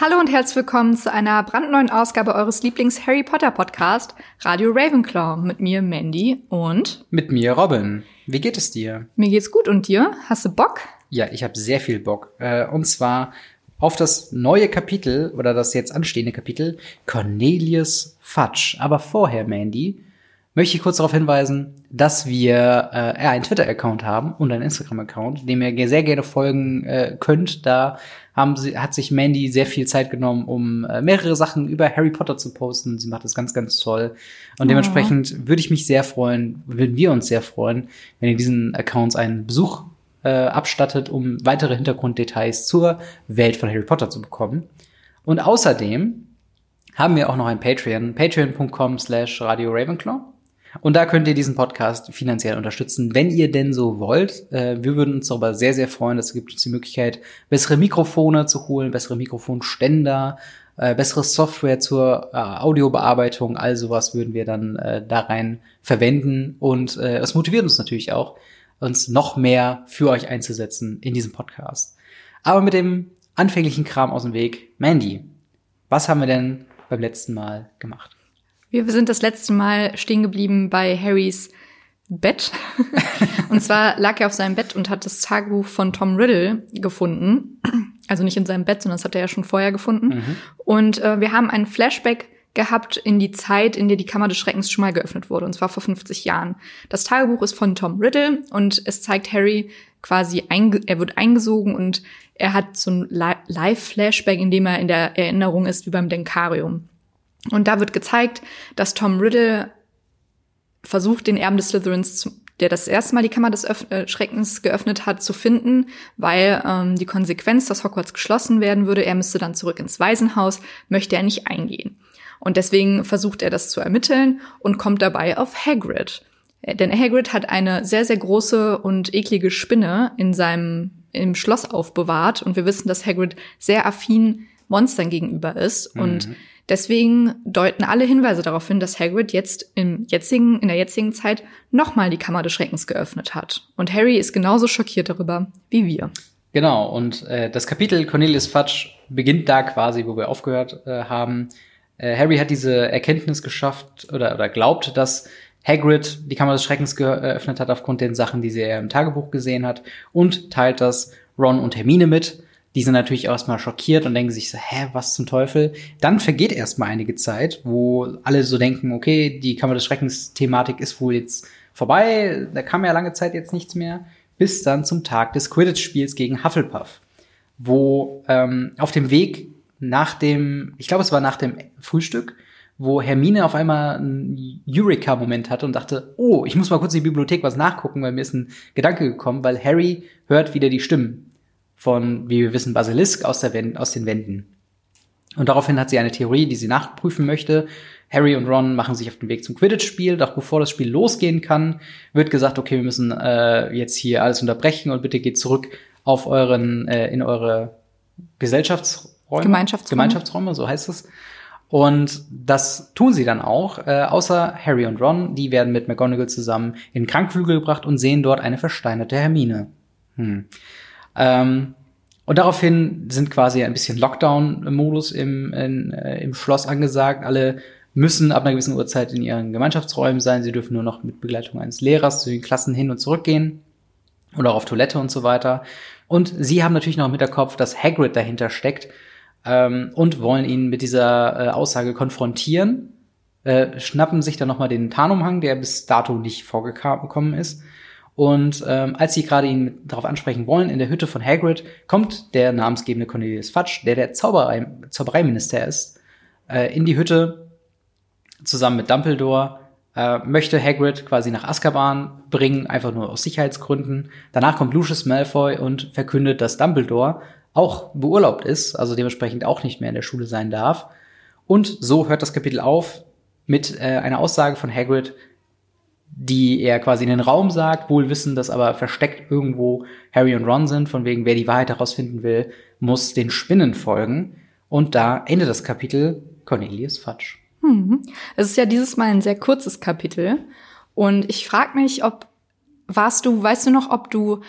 Hallo und herzlich willkommen zu einer brandneuen Ausgabe eures Lieblings-Harry Potter Podcast, Radio Ravenclaw, mit mir Mandy und mit mir Robin. Wie geht es dir? Mir geht's gut und dir? Hast du Bock? Ja, ich habe sehr viel Bock. Äh, und zwar auf das neue Kapitel oder das jetzt anstehende Kapitel Cornelius Fudge. Aber vorher, Mandy, möchte ich kurz darauf hinweisen, dass wir äh, einen Twitter-Account haben und einen Instagram-Account, dem ihr sehr gerne folgen äh, könnt. Da haben sie, hat sich Mandy sehr viel Zeit genommen, um äh, mehrere Sachen über Harry Potter zu posten. Sie macht das ganz, ganz toll. Und dementsprechend oh. würde ich mich sehr freuen, würden wir uns sehr freuen, wenn ihr diesen Accounts einen Besuch äh, abstattet, um weitere Hintergrunddetails zur Welt von Harry Potter zu bekommen. Und außerdem haben wir auch noch ein Patreon, patreon.com slash Radio Ravenclaw. Und da könnt ihr diesen Podcast finanziell unterstützen, wenn ihr denn so wollt. Äh, wir würden uns darüber sehr, sehr freuen. Das gibt uns die Möglichkeit, bessere Mikrofone zu holen, bessere Mikrofonständer, äh, bessere Software zur äh, Audiobearbeitung. All sowas würden wir dann da rein verwenden. Und es motiviert uns natürlich auch, uns noch mehr für euch einzusetzen in diesem Podcast. Aber mit dem anfänglichen Kram aus dem Weg, Mandy, was haben wir denn beim letzten Mal gemacht? Wir sind das letzte Mal stehen geblieben bei Harrys Bett. und zwar lag er auf seinem Bett und hat das Tagebuch von Tom Riddle gefunden. Also nicht in seinem Bett, sondern das hat er ja schon vorher gefunden. Mhm. Und äh, wir haben einen Flashback gehabt in die Zeit, in der die Kammer des Schreckens schon mal geöffnet wurde, und zwar vor 50 Jahren. Das Tagebuch ist von Tom Riddle und es zeigt Harry quasi, er wird eingesogen und er hat so ein Live-Flashback, in dem er in der Erinnerung ist, wie beim Denkarium. Und da wird gezeigt, dass Tom Riddle versucht, den Erben des Slytherins, der das erste Mal die Kammer des Öff äh, Schreckens geöffnet hat, zu finden, weil ähm, die Konsequenz, dass Hogwarts geschlossen werden würde, er müsste dann zurück ins Waisenhaus, möchte er nicht eingehen. Und deswegen versucht er das zu ermitteln und kommt dabei auf Hagrid. Äh, denn Hagrid hat eine sehr, sehr große und eklige Spinne in seinem im Schloss aufbewahrt und wir wissen, dass Hagrid sehr affin Monstern gegenüber ist mhm. und deswegen deuten alle Hinweise darauf hin, dass Hagrid jetzt im jetzigen in der jetzigen Zeit nochmal die Kammer des Schreckens geöffnet hat und Harry ist genauso schockiert darüber wie wir. Genau und äh, das Kapitel Cornelius Fudge beginnt da quasi, wo wir aufgehört äh, haben. Äh, Harry hat diese Erkenntnis geschafft oder, oder glaubt, dass Hagrid die Kammer des Schreckens geöffnet hat aufgrund den Sachen, die sie im Tagebuch gesehen hat und teilt das Ron und Hermine mit. Die sind natürlich erstmal schockiert und denken sich so, hä, was zum Teufel? Dann vergeht erstmal einige Zeit, wo alle so denken, okay, die Kammer des Schreckens Thematik ist wohl jetzt vorbei, da kam ja lange Zeit jetzt nichts mehr, bis dann zum Tag des Quidditch-Spiels gegen Hufflepuff, wo ähm, auf dem Weg nach dem, ich glaube, es war nach dem Frühstück, wo Hermine auf einmal einen Eureka-Moment hatte und dachte, oh, ich muss mal kurz in die Bibliothek was nachgucken, weil mir ist ein Gedanke gekommen, weil Harry hört wieder die Stimmen von, wie wir wissen, Basilisk aus, der Wend aus den Wänden. Und daraufhin hat sie eine Theorie, die sie nachprüfen möchte. Harry und Ron machen sich auf den Weg zum Quidditch-Spiel. Doch bevor das Spiel losgehen kann, wird gesagt, okay, wir müssen äh, jetzt hier alles unterbrechen und bitte geht zurück auf euren, äh, in eure Gesellschaftsräume. Gemeinschaftsräume. Gemeinschaftsräume, so heißt es. Und das tun sie dann auch, äh, außer Harry und Ron. Die werden mit McGonagall zusammen in den Krankflügel gebracht und sehen dort eine versteinerte Hermine. Hm. Ähm, und daraufhin sind quasi ein bisschen Lockdown-Modus im, äh, im Schloss angesagt. Alle müssen ab einer gewissen Uhrzeit in ihren Gemeinschaftsräumen sein. Sie dürfen nur noch mit Begleitung eines Lehrers zu den Klassen hin und zurück gehen oder auf Toilette und so weiter. Und sie haben natürlich noch im Hinterkopf, dass Hagrid dahinter steckt ähm, und wollen ihn mit dieser äh, Aussage konfrontieren, äh, schnappen sich dann nochmal den Tarnumhang, der bis dato nicht vorgekommen ist. Und ähm, als sie gerade ihn darauf ansprechen wollen, in der Hütte von Hagrid, kommt der namensgebende Cornelius Fudge, der der Zauberei Zaubereiminister ist, äh, in die Hütte zusammen mit Dumbledore, äh, möchte Hagrid quasi nach Azkaban bringen, einfach nur aus Sicherheitsgründen. Danach kommt Lucius Malfoy und verkündet, dass Dumbledore auch beurlaubt ist, also dementsprechend auch nicht mehr in der Schule sein darf. Und so hört das Kapitel auf mit äh, einer Aussage von Hagrid, die er quasi in den Raum sagt, wohl wissen, dass aber versteckt irgendwo Harry und Ron sind, von wegen, wer die Wahrheit herausfinden will, muss den Spinnen folgen. Und da endet das Kapitel Cornelius Fudge. Hm. Es ist ja dieses Mal ein sehr kurzes Kapitel. Und ich frage mich, ob warst du, weißt du noch, ob du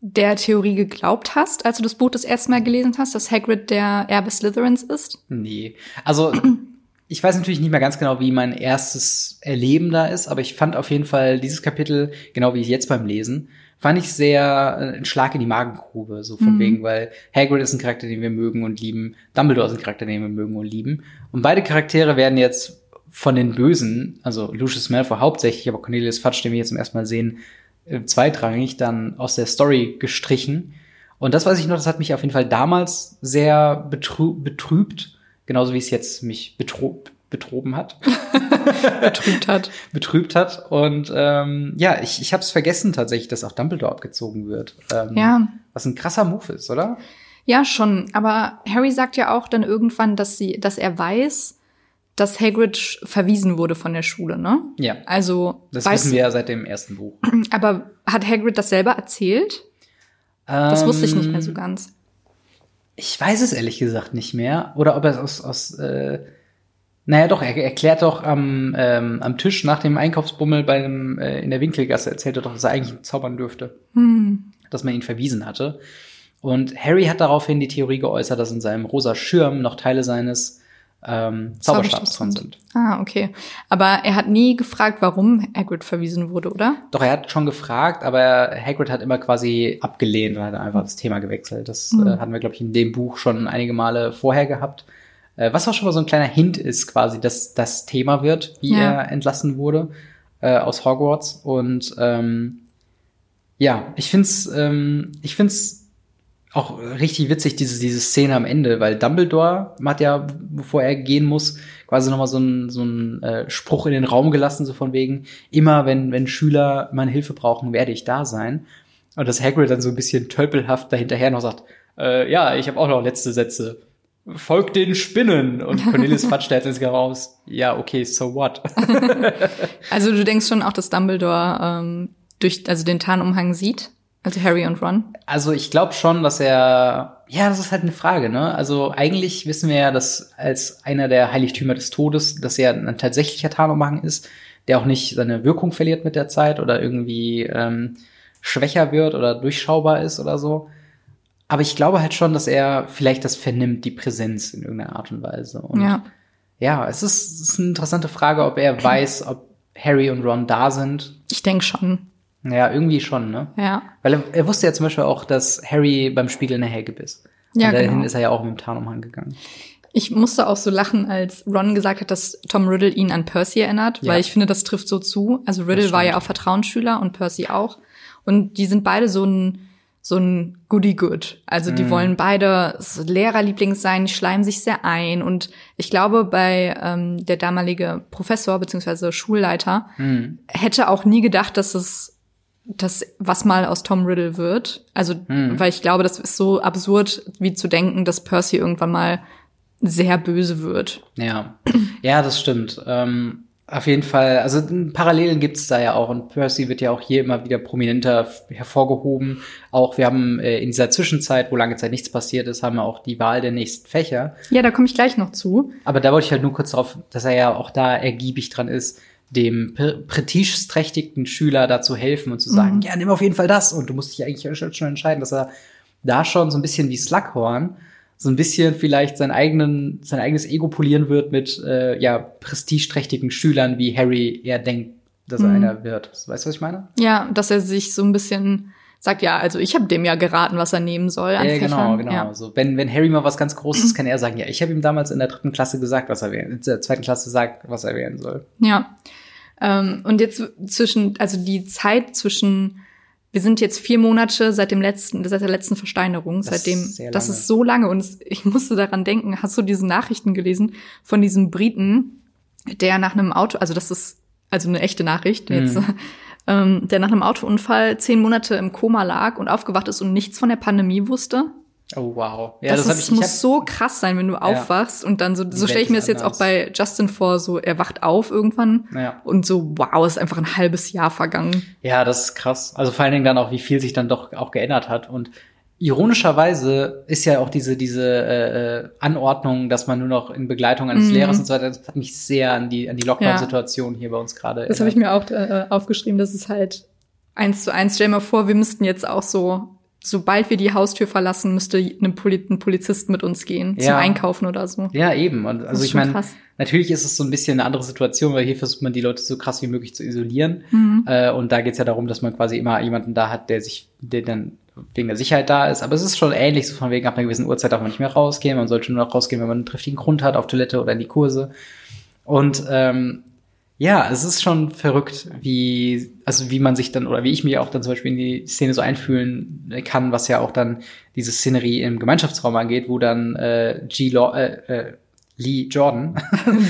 der Theorie geglaubt hast, als du das Buch das erste Mal gelesen hast, dass Hagrid der Erbe Slytherins ist? Nee. Also, ich weiß natürlich nicht mehr ganz genau, wie mein erstes Erleben da ist, aber ich fand auf jeden Fall dieses Kapitel, genau wie jetzt beim Lesen, fand ich sehr äh, ein Schlag in die Magengrube, so von Mhm. wegen, weil Hagrid ist ein Charakter, den wir mögen und lieben, Dumbledore ist ein Charakter, den wir mögen und lieben. Und beide Charaktere werden jetzt von den Bösen, also Lucius Malfoy hauptsächlich, aber Cornelius Fudge, den wir jetzt zum ersten Mal sehen, äh, zweitrangig dann aus der Story gestrichen. Und das weiß ich noch, das hat mich auf jeden Fall damals sehr betrü betrübt, genauso wie es jetzt mich betrob betroben hat Betrübt hat. betrübt hat. Und ähm, ja, ich, ich habe es vergessen tatsächlich, dass auch Dumbledore abgezogen wird. Ähm, Ja. Was ein krasser Move ist, oder? Ja, schon. Aber Harry sagt ja auch dann irgendwann, dass sie, dass er weiß, dass Hagrid verwiesen wurde von der Schule, ne? Ja. Also, Das weiß, wissen wir ja seit dem ersten Buch. aber hat Hagrid das selber erzählt? Das wusste ich nicht mehr so Ähm, ganz. Ich weiß es ehrlich gesagt nicht mehr. Oder ob er es aus, aus äh, naja doch, er erklärt doch am, ähm, am Tisch nach dem Einkaufsbummel bei dem, äh, in der Winkelgasse, erzählt er doch, dass er eigentlich zaubern dürfte. Hm. dass man ihn verwiesen hatte. Und Harry hat daraufhin die Theorie geäußert, dass in seinem rosa Schirm noch Teile seines ähm, Zauberstabs dran sind. Ah, okay. Aber er hat nie gefragt, warum Hagrid verwiesen wurde, oder? Doch er hat schon gefragt, aber Hagrid hat immer quasi abgelehnt und hat einfach das Thema gewechselt. Das Mhm. äh, hatten wir, glaube ich, in dem Buch schon einige Male vorher gehabt. Äh, was auch schon mal so ein kleiner Hint ist, quasi, dass das Thema wird, wie Ja. er entlassen wurde äh, aus Hogwarts. Und ähm, ja, ich find's, ähm, ich find's auch richtig witzig, diese, diese Szene am Ende, weil Dumbledore hat ja, bevor er gehen muss, quasi nochmal so einen so einen, äh, Spruch in den Raum gelassen, so von wegen, immer wenn, wenn Schüler meine Hilfe brauchen, werde ich da sein. Und dass Hagrid dann so ein bisschen tölpelhaft dahinterher noch sagt, äh, ja, ich habe auch noch letzte Sätze. Folgt den Spinnen. Und Cornelius Fudge jetzt raus, ja, okay, so what? Also du denkst schon auch, dass Dumbledore ähm, durch also den Tarnumhang sieht? Also Harry und Ron? Also ich glaube schon, dass er, ja, das ist halt eine Frage, ne? Also eigentlich wissen wir ja, dass als einer der Heiligtümer des Todes, dass er ein tatsächlicher Tarnumhang ist, der auch nicht seine Wirkung verliert mit der Zeit oder irgendwie ähm, schwächer wird oder durchschaubar ist oder so. Aber ich glaube halt schon, dass er vielleicht das vernimmt, die Präsenz in irgendeiner Art und Weise. Und ja. ja, es ist, es ist eine interessante Frage, ob er weiß, ob Harry und Ron da sind. Ich denke schon. Ja, irgendwie schon, ne? Ja. Weil er, er wusste ja zum Beispiel auch, dass Harry beim Spiegel in der Helge ist. Ja, und dahin genau. ist er ja auch mit dem Tarnumhang gegangen. Ich musste auch so lachen, als Ron gesagt hat, dass Tom Riddle ihn an Percy erinnert, Ja. weil ich finde, das trifft so zu. Also Riddle war ja auch Vertrauensschüler und Percy auch. Und die sind beide so ein, so ein Goody-Good. Also die Mhm. wollen beide Lehrerlieblings sein, die schleimen sich sehr ein. Und ich glaube, bei ähm, der damalige Professor beziehungsweise Schulleiter Hm. hätte auch nie gedacht, dass es das was mal aus Tom Riddle wird. Also, Hm. weil ich glaube, das ist so absurd, wie zu denken, dass Percy irgendwann mal sehr böse wird. Ja. ja, das stimmt. Ähm, auf jeden Fall, also Parallelen gibt's da ja auch und Percy wird ja auch hier immer wieder prominenter hervorgehoben. Auch wir haben äh, in dieser Zwischenzeit, wo lange Zeit nichts passiert ist, haben wir auch die Wahl der nächsten Fächer. Ja, da komme ich gleich noch zu. Aber da wollte ich halt nur kurz darauf, dass er ja auch da ergiebig dran ist, dem pre- prestigeträchtigen Schüler da zu helfen und zu sagen, Mhm. ja, nimm auf jeden Fall das. Und du musst dich eigentlich schon schon entscheiden, dass er da schon so ein bisschen wie Slughorn so ein bisschen vielleicht sein, eigenen, sein eigenes Ego polieren wird mit äh, ja, prestigeträchtigen Schülern, wie Harry er denkt, dass er Mhm. einer wird. Weißt du, was ich meine? Ja, dass er sich so ein bisschen sagt, ja, also ich habe dem ja geraten, was er nehmen soll an Ja, genau, genau. Ja. So, wenn, wenn Harry mal was ganz Großes, kann er sagen, ja, ich habe ihm damals in der dritten Klasse gesagt, was er wählen, in der zweiten Klasse sagt, was er wählen soll. Ja. Ähm, und jetzt zwischen, also die Zeit zwischen, wir sind jetzt vier Monate seit dem letzten, seit der letzten Versteinerung, Das ist seitdem, sehr das ist so lange und es, ich musste daran denken, hast du diese Nachrichten gelesen von diesem Briten, der nach einem Auto, also das ist also eine echte Nachricht jetzt, Mhm. Ähm, der nach einem Autounfall zehn Monate im Koma lag und aufgewacht ist und nichts von der Pandemie wusste. Oh, wow. Ja, das das, ist, ich, ich muss hab, so krass sein, wenn du aufwachst und dann so, so stelle ich mir das jetzt auch bei Justin vor, so er wacht auf irgendwann Ja. und so, wow, ist einfach ein halbes Jahr vergangen. Ja, das ist krass. Also vor allen Dingen dann auch, wie viel sich dann doch auch geändert hat. Und ironischerweise ist ja auch diese, diese äh, äh, Anordnung, dass man nur noch in Begleitung eines Mhm. Lehrers und so weiter, das hat mich sehr an die, an die Lockdown-Situation hier bei uns gerade Das habe ich mir auch äh, aufgeschrieben, das ist halt eins zu eins. Stell dir mal vor, wir müssten jetzt auch so sobald wir die Haustür verlassen, müsste eine Poli ein Polizist mit uns gehen zum Ja. Einkaufen oder so. Ja, eben. Und also ich meine, natürlich ist es so ein bisschen eine andere Situation, weil hier versucht man die Leute so krass wie möglich zu isolieren. Mhm. Äh, und da geht's ja darum, dass man quasi immer jemanden da hat, der sich, der dann wegen der Sicherheit da ist. Aber es ist schon ähnlich, so von wegen ab einer gewissen Uhrzeit darf man nicht mehr rausgehen. Man sollte nur noch rausgehen, wenn man einen triftigen Grund hat, auf Toilette oder in die Kurse. Und ähm, ja, es ist schon verrückt, wie, also wie man sich dann, oder wie ich mich auch dann zum Beispiel in die Szene so einfühlen kann, was ja auch dann diese Szenerie im Gemeinschaftsraum angeht, wo dann äh, G. Law, äh, äh, Lee Jordan,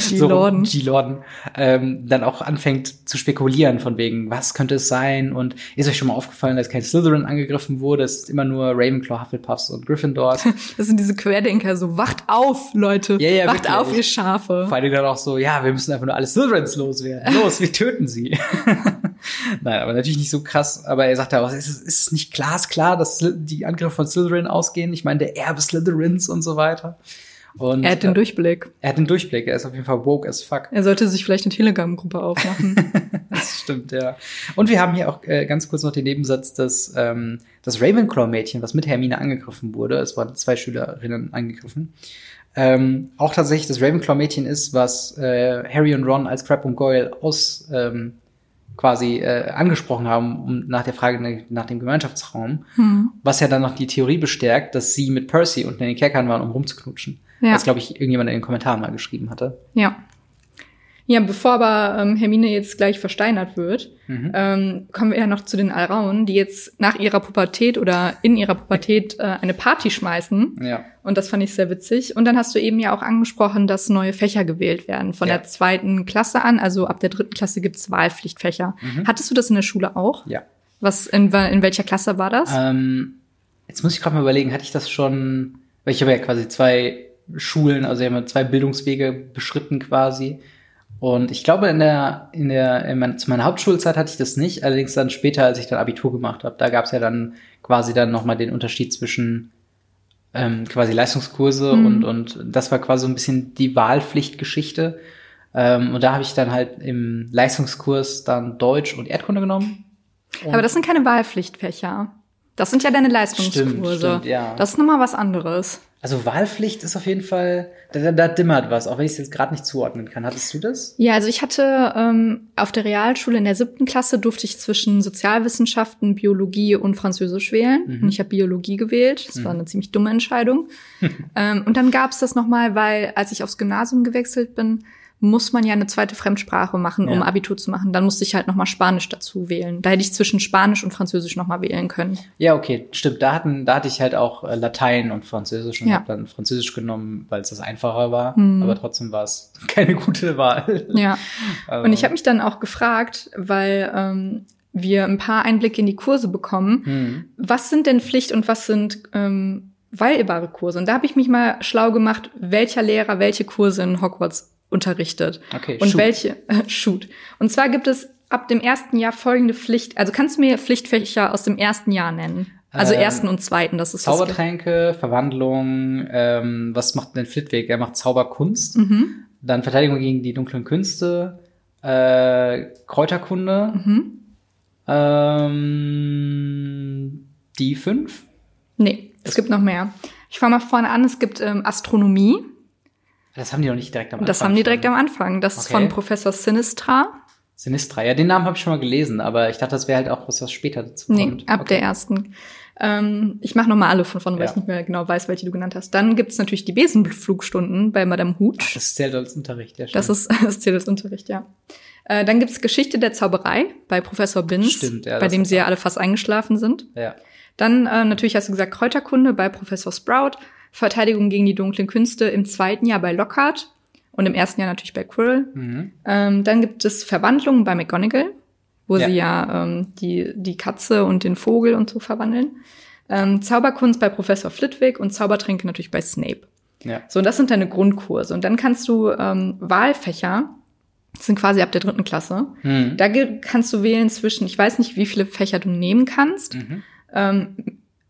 G. Lorden. G. Lorden, ähm, dann auch anfängt zu spekulieren von wegen, was könnte es sein? Und ist euch schon mal aufgefallen, dass kein Slytherin angegriffen wurde? Es ist immer nur Ravenclaw, Hufflepuffs und Gryffindors. Das sind diese Querdenker, so wacht auf, Leute. Ja, ja, wacht wirklich. auf, ihr Schafe. Vor allem dann auch so, ja, wir müssen einfach nur alle Slytherins loswerden. Los, wir töten sie. Nein, aber natürlich nicht so krass. Aber er sagt ja auch, ist es, ist es nicht glasklar, dass die Angriffe von Slytherin ausgehen? Ich meine, der Erbe Slytherins und so weiter. Und Er hat den äh, Durchblick. er hat den Durchblick. Er ist auf jeden Fall woke as fuck. Er sollte sich vielleicht eine Telegram-Gruppe aufmachen. Das stimmt, ja. Und wir haben hier auch äh, ganz kurz noch den Nebensatz, dass ähm, das Ravenclaw-Mädchen, was mit Hermine angegriffen wurde, es waren zwei Schülerinnen angegriffen, ähm, auch tatsächlich das Ravenclaw-Mädchen ist, was äh, Harry und Ron als Crab und Goyle aus ähm, quasi äh, angesprochen haben um, nach der Frage nach, dem Gemeinschaftsraum, Hm. was ja dann noch die Theorie bestärkt, dass sie mit Percy unten in den Kerkern waren, um rumzuknutschen. Ja. Was, glaube ich, irgendjemand in den Kommentaren mal geschrieben hatte. Ja. Ja, bevor aber ähm, Hermine jetzt gleich versteinert wird, Mhm. ähm, kommen wir ja noch zu den Alraunen, die jetzt nach ihrer Pubertät oder in ihrer Pubertät äh, eine Party schmeißen. Ja. Und das fand ich sehr witzig. Und dann hast du eben ja auch angesprochen, dass neue Fächer gewählt werden. Von Ja. der zweiten Klasse an, also ab der dritten Klasse gibt's Wahlpflichtfächer. Mhm. Hattest du das in der Schule auch? Ja. Was in, in welcher Klasse war das? Ähm, jetzt muss ich gerade mal überlegen, hatte ich das schon, weil ich habe ja quasi zwei Schulen, also ich habe zwei Bildungswege beschritten quasi. Und ich glaube, in der, in der, in mein, zu meiner Hauptschulzeit hatte ich das nicht, allerdings dann später, als ich dann Abitur gemacht habe, da gab es ja dann quasi dann nochmal den Unterschied zwischen ähm, quasi Leistungskurse Mhm. und, und das war quasi so ein bisschen die Wahlpflichtgeschichte. Ähm, und da habe ich dann halt im Leistungskurs dann Deutsch und Erdkunde genommen. aber das sind keine Wahlpflichtfächer. Das sind ja deine Leistungskurse. Stimmt, stimmt, ja. Das ist nochmal was anderes. Also Wahlpflicht ist auf jeden Fall, da, da, dimmert was, auch wenn ich es jetzt gerade nicht zuordnen kann. Hattest du das? Ja, also ich hatte ähm, auf der Realschule in der siebten Klasse durfte ich zwischen Sozialwissenschaften, Biologie und Französisch wählen. Mhm. Und ich habe Biologie gewählt. Das war eine ziemlich dumme Entscheidung. ähm, und dann gab es das nochmal, weil als ich aufs Gymnasium gewechselt bin, muss man ja eine zweite Fremdsprache machen, um Ja. Abitur zu machen. Dann musste ich halt nochmal Spanisch dazu wählen. Da hätte ich zwischen Spanisch und Französisch nochmal wählen können. Ja, okay, stimmt. Da hatten, da hatte ich halt auch äh, Latein und Französisch und Ja. habe dann Französisch genommen, weil es das einfacher war. Mhm. Aber trotzdem war es keine gute Wahl. Ja. Also, Und ich habe mich dann auch gefragt, weil ähm, wir ein paar Einblicke in die Kurse bekommen, hm, was sind denn Pflicht und was sind ähm, wählbare Kurse? Und da habe ich mich mal schlau gemacht, welcher Lehrer welche Kurse in Hogwarts unterrichtet. Okay, und shoot. welche, äh, shoot. Und zwar gibt es ab dem ersten Jahr folgende Pflicht, also kannst du mir Pflichtfächer aus dem ersten Jahr nennen? Also Ähm, ersten und zweiten, das ist Zaubertränke, Verwandlung, ähm, was macht denn Flitwick? Er macht Zauberkunst, Mhm. dann Verteidigung gegen die dunklen Künste, äh, Kräuterkunde, Mhm. ähm, die fünf. Nee, es gibt noch mehr. Ich fange mal vorne an, es gibt ähm, Astronomie. Das haben die noch nicht direkt am Anfang. Das haben die direkt schon. am Anfang. Das ist Okay. von Professor Sinistra. Sinistra. Ja, den Namen habe ich schon mal gelesen, aber ich dachte, das wäre halt auch was, was später dazu Nee, kommt. ab der ersten. Ähm, ich mache nochmal alle von vorne, weil Ja. ich nicht mehr genau weiß, welche du genannt hast. Dann gibt's natürlich die Besenflugstunden bei Madame Hooch. Das zählt als Unterricht, ja. Das stimmt. ist das Ziel des Unterrichts, ja. Äh, dann gibt's Geschichte der Zauberei bei Professor Binz, Stimmt, ja, bei das dem ist sie ja alle fast eingeschlafen sind. Ja. Dann äh, natürlich hast du gesagt Kräuterkunde bei Professor Sprout, Verteidigung gegen die dunklen Künste im zweiten Jahr bei Lockhart und im ersten Jahr natürlich bei Quirrell. Mhm. Ähm, dann gibt es Verwandlungen bei McGonagall, wo Ja. sie ja ähm, die, die Katze und den Vogel und so verwandeln. Ähm, Zauberkunst bei Professor Flitwick und Zaubertränke natürlich bei Snape. Ja. So, und das sind deine Grundkurse. Und dann kannst du ähm, Wahlfächer, das sind quasi ab der dritten Klasse, Mhm. da kannst du wählen zwischen, ich weiß nicht, wie viele Fächer du nehmen kannst. Mhm. Ähm,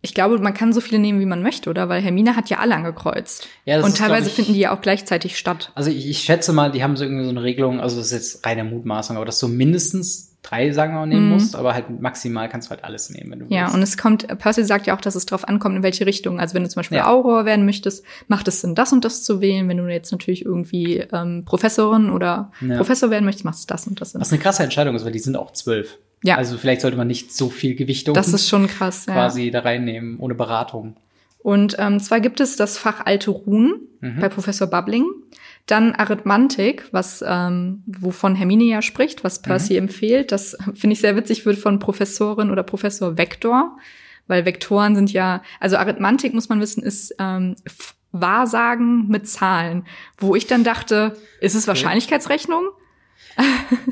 ich glaube, man kann so viele nehmen, wie man möchte, oder? Weil Hermine hat ja alle angekreuzt. Ja, das und ist, teilweise ich- finden die ja auch gleichzeitig statt. Also ich, ich schätze mal, die haben so irgendwie so eine Regelung, also das ist jetzt reine Mutmaßung, aber dass so mindestens drei, sagen wir mal, nehmen Mhm. musst, aber halt maximal kannst du halt alles nehmen, wenn du Ja, willst. und es kommt, Percy sagt ja auch, dass es darauf ankommt, in welche Richtung. Also wenn du zum Beispiel Ja. Auror werden möchtest, macht es Sinn, das und das zu wählen. Wenn du jetzt natürlich irgendwie ähm, Professorin oder Ja. Professor werden möchtest, macht es das und das Sinn. Was eine krasse Entscheidung ist, weil die sind auch zwölf. Ja. Also vielleicht sollte man nicht so viel Gewichtung Das ist schon krass, ja. quasi da reinnehmen, ohne Beratung. Und ähm, zwar gibt es das Fach Alte Runen Mhm. bei Professor Bubbling. Dann Arithmantik, was ähm, wovon Hermine ja spricht, was Percy Mhm. empfiehlt. Das finde ich sehr witzig, wird von Professorin oder Professor Vektor, weil Vektoren sind ja, also Arithmantik muss man wissen, ist ähm, Wahrsagen mit Zahlen, wo ich dann dachte, ist es Wahrscheinlichkeitsrechnung?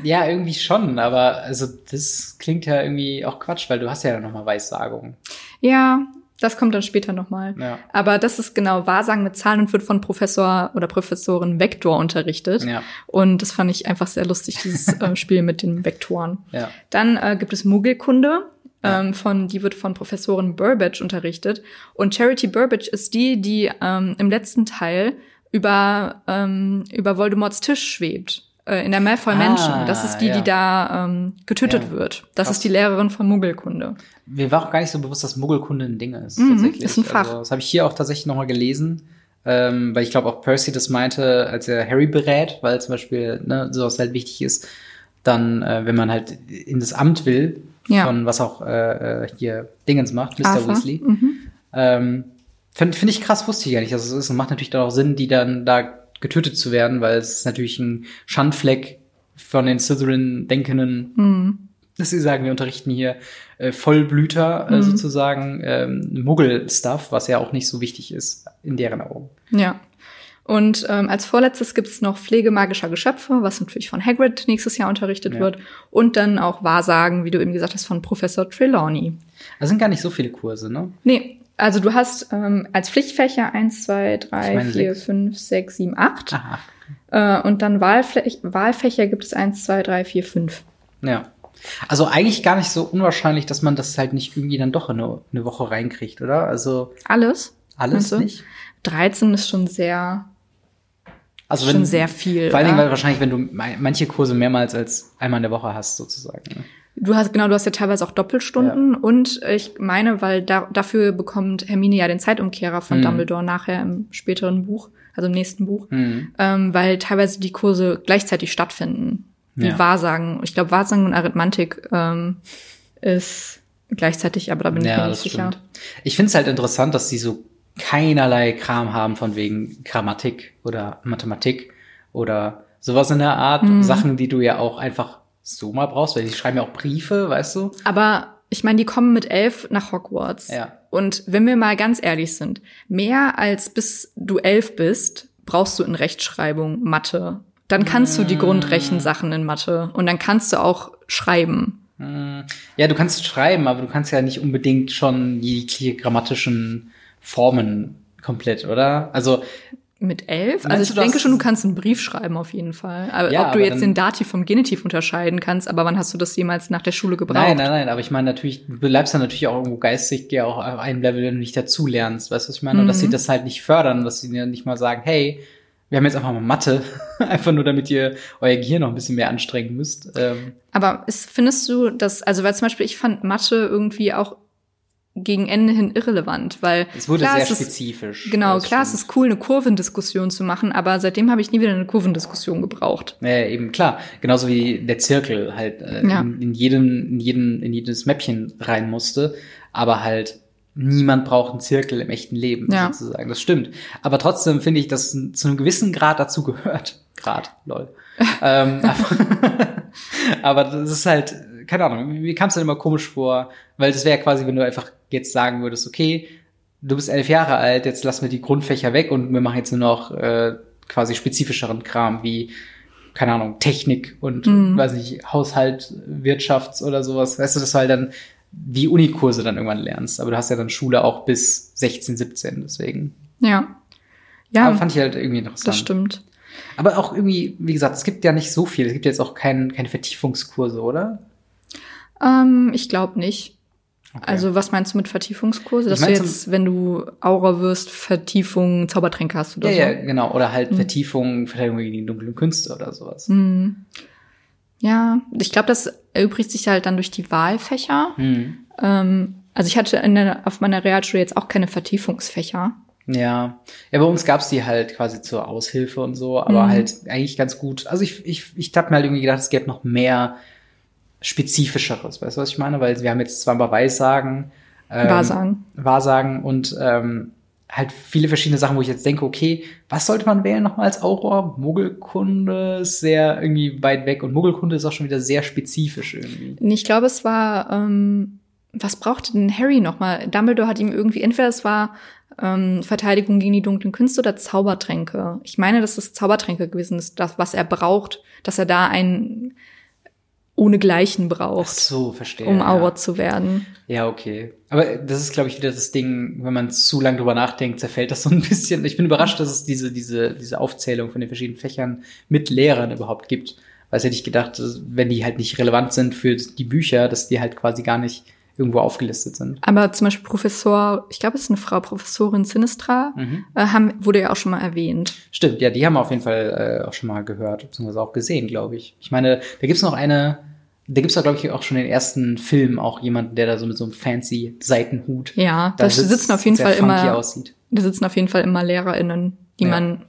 Ja, irgendwie schon, aber also das klingt ja irgendwie auch Quatsch, weil du hast ja noch mal Weissagung. Ja, das kommt dann später nochmal. Ja. Aber das ist genau Wahrsagen mit Zahlen und wird von Professor oder Professorin Vektor unterrichtet. Ja. Und das fand ich einfach sehr lustig, dieses äh, Spiel mit den Vektoren. Ja. Dann äh, gibt es Muggelkunde. Ähm, von, die wird von Professorin Burbage unterrichtet. Und Charity Burbage ist die, die ähm, im letzten Teil über, ähm, über Voldemorts Tisch schwebt. Äh, in der Malfoy Ah, Mansion. Das ist die, ja. die da ähm, getötet Ja. wird. Das Krass. ist die Lehrerin von Muggelkunde. Mir war auch gar nicht so bewusst, dass Muggelkunde ein Ding ist. Mhm, tatsächlich. ist ein Fach. Also, das habe ich hier auch tatsächlich noch mal gelesen, ähm, weil ich glaube auch Percy das meinte, als er Harry berät, weil zum Beispiel ne, sowas halt wichtig ist, dann, äh, wenn man halt in das Amt will, Ja. von was auch äh, äh, hier Dingens macht, Mr. Arthur. Weasley. Mhm. Ähm, Finde find ich krass, wusste ich gar nicht, dass es ist. Und macht natürlich dann auch Sinn, die dann da getötet zu werden, weil es ist natürlich ein Schandfleck von den Slytherin-Denkenden, Mhm. dass sie sagen, wir unterrichten hier äh, Vollblüter äh, Mhm. sozusagen, ähm, Muggel-Stuff, was ja auch nicht so wichtig ist in deren Augen. Ja. Und ähm, als vorletztes gibt es noch Pflege magischer Geschöpfe, was natürlich von Hagrid nächstes Jahr unterrichtet Ja. wird. Und dann auch Wahrsagen, wie du eben gesagt hast, von Professor Trelawney. Das sind gar nicht so viele Kurse, ne? Nee, also du hast ähm, als Pflichtfächer eins, zwei, drei, vier, sechs. fünf, sechs, sieben, acht. Aha. Äh, und dann Wahlfläch Wahlfächer gibt es eins, zwei, drei, vier, fünf. Ja. Also eigentlich gar nicht so unwahrscheinlich, dass man das halt nicht irgendwie dann doch in eine, eine Woche reinkriegt, oder? Also Alles? alles nicht? 13 ist schon sehr, Also schon sehr viel. Vor allen Dingen, weil wahrscheinlich, wenn du manche Kurse mehrmals als einmal in der Woche hast, sozusagen. Du hast genau, du hast ja teilweise auch Doppelstunden und ich meine, weil da, dafür bekommt Hermine ja den Zeitumkehrer von Mhm. Dumbledore nachher im späteren Buch, also im nächsten Buch, Mhm. ähm, weil teilweise die Kurse gleichzeitig stattfinden. Wie Ja. Wahrsagen. Ich glaube, Wahrsagen und Arithmantik ähm, ist gleichzeitig, aber da bin ich mir Ja, nicht sicher. stimmt. Ich finde es halt interessant, dass sie so keinerlei Kram haben von wegen Grammatik oder Mathematik oder sowas in der Art. Mhm. Sachen, die du ja auch einfach so mal brauchst, weil die schreiben ja auch Briefe, weißt du? Aber ich meine, die kommen mit elf nach Hogwarts. Ja. Und wenn wir mal ganz ehrlich sind, mehr als bis du elf bist, brauchst du in Rechtschreibung Mathe. Dann kannst du die Mm. Grundrechensachen in Mathe und dann kannst du auch schreiben. Hm, Ja, du kannst schreiben, aber du kannst ja nicht unbedingt schon jegliche grammatischen Formen komplett, oder? Also, Mit elf? Meinst Also ich denke schon, du kannst einen Brief schreiben auf jeden Fall. Aber Ja, ob du aber jetzt den Dativ vom Genitiv unterscheiden kannst, aber wann hast du das jemals nach der Schule gebraucht? nein, nein, nein, aber ich meine natürlich, du bleibst dann natürlich auch irgendwo geistig, ja auch auf einem Level, wenn du nicht dazu lernst, weißt du, was ich meine? Und dass Mhm. sie das halt nicht fördern, dass sie dir nicht mal sagen, hey, wir haben jetzt einfach mal Mathe, einfach nur damit ihr euer Gehirn noch ein bisschen mehr anstrengen müsst. Ähm, Aber ist, findest du das, also weil zum Beispiel ich fand Mathe irgendwie auch gegen Ende hin irrelevant, weil es wurde klar, sehr es ist- spezifisch. Genau, Das klar, es stimmt. ist cool, eine Kurvendiskussion zu machen, aber seitdem habe ich nie wieder eine Kurvendiskussion gebraucht. Ja, eben klar. Genauso wie der Zirkel halt äh, Ja. in, in jedem, in jedem, in jedes Mäppchen rein musste. Aber halt niemand braucht einen Zirkel im echten Leben Ja. sozusagen. Das stimmt. Aber trotzdem finde ich, dass es zu einem gewissen Grad dazu gehört. Grad, lol. ähm, aber, aber das ist halt, keine Ahnung, mir kam es dann immer komisch vor, weil das wäre quasi, wenn du einfach jetzt sagen würdest, okay, du bist elf Jahre alt, jetzt lassen wir die Grundfächer weg und wir machen jetzt nur noch äh, quasi spezifischeren Kram wie, keine Ahnung, Technik und, Mhm. weiß nicht, Haushalt, Wirtschafts oder sowas. Weißt du, dass du halt dann die Unikurse dann irgendwann lernst. Aber du hast ja dann Schule auch bis 16, 17, deswegen. Ja. Ja, Aber fand ich halt irgendwie interessant. das stimmt. Aber auch irgendwie, wie gesagt, es gibt ja nicht so viel. Es gibt jetzt auch kein, keine Vertiefungskurse, oder? Ähm, ich glaube nicht. Okay. Also was meinst du mit Vertiefungskurse? Dass Ich mein du jetzt, wenn du Aura wirst, Vertiefung, Zaubertränke hast oder ja, so? ja, genau. Oder halt Mhm. Vertiefung, Verteidigung gegen die dunklen Künste oder sowas. Hm. Ja, ich glaube, das erübrigt sich halt dann durch die Wahlfächer. Hm. Ähm, also ich hatte in der, auf meiner Realschule jetzt auch keine Vertiefungsfächer. Ja. Ja, bei uns gab's die halt quasi zur Aushilfe und so, aber Mhm. halt eigentlich ganz gut. Also ich, ich, ich hab mir halt irgendwie gedacht, es gäbe noch mehr Spezifischeres, weißt du, was ich meine? Weil wir haben jetzt zweimal Weissagen, ähm, Wahrsagen. Wahrsagen und ähm, halt viele verschiedene Sachen, wo ich jetzt denke, okay, was sollte man wählen nochmal als Auror? Muggelkunde ist sehr irgendwie weit weg und Muggelkunde ist auch schon wieder sehr spezifisch irgendwie. Ich glaube, es war, ähm, was brauchte denn Harry nochmal? Dumbledore hat ihm irgendwie, entweder es war ähm, Verteidigung gegen die dunklen Künste oder Zaubertränke. Ich meine, dass es Zaubertränke gewesen ist, das, was er braucht, dass er da einen ohnegleichen Ach braucht, so, verstehe. um ja. Auror zu werden. Ja, okay. Aber das ist, glaube ich, wieder das Ding, wenn man zu lange drüber nachdenkt, zerfällt das so ein bisschen. Ich bin überrascht, dass es diese, diese, diese Aufzählung von den verschiedenen Fächern mit Lehrern überhaupt gibt. Weil es hätte ich gedacht, wenn die halt nicht relevant sind für die Bücher, dass die halt quasi gar nicht irgendwo aufgelistet sind. Aber zum Beispiel Professor, ich glaube, es ist eine Frau, Professorin Sinistra, Mhm. äh, haben, wurde ja auch schon mal erwähnt. Stimmt, ja, die haben wir auf jeden Fall äh, auch schon mal gehört, beziehungsweise auch gesehen, glaube ich. Ich meine, da gibt's noch eine, da gibt's da, glaube ich, auch schon den ersten Film auch jemanden, der da so mit so einem fancy Seitenhut Ja, da sitzt, sitzen auf jeden Fall immer, aussieht. da sitzen auf jeden Fall immer LehrerInnen, die Ja. man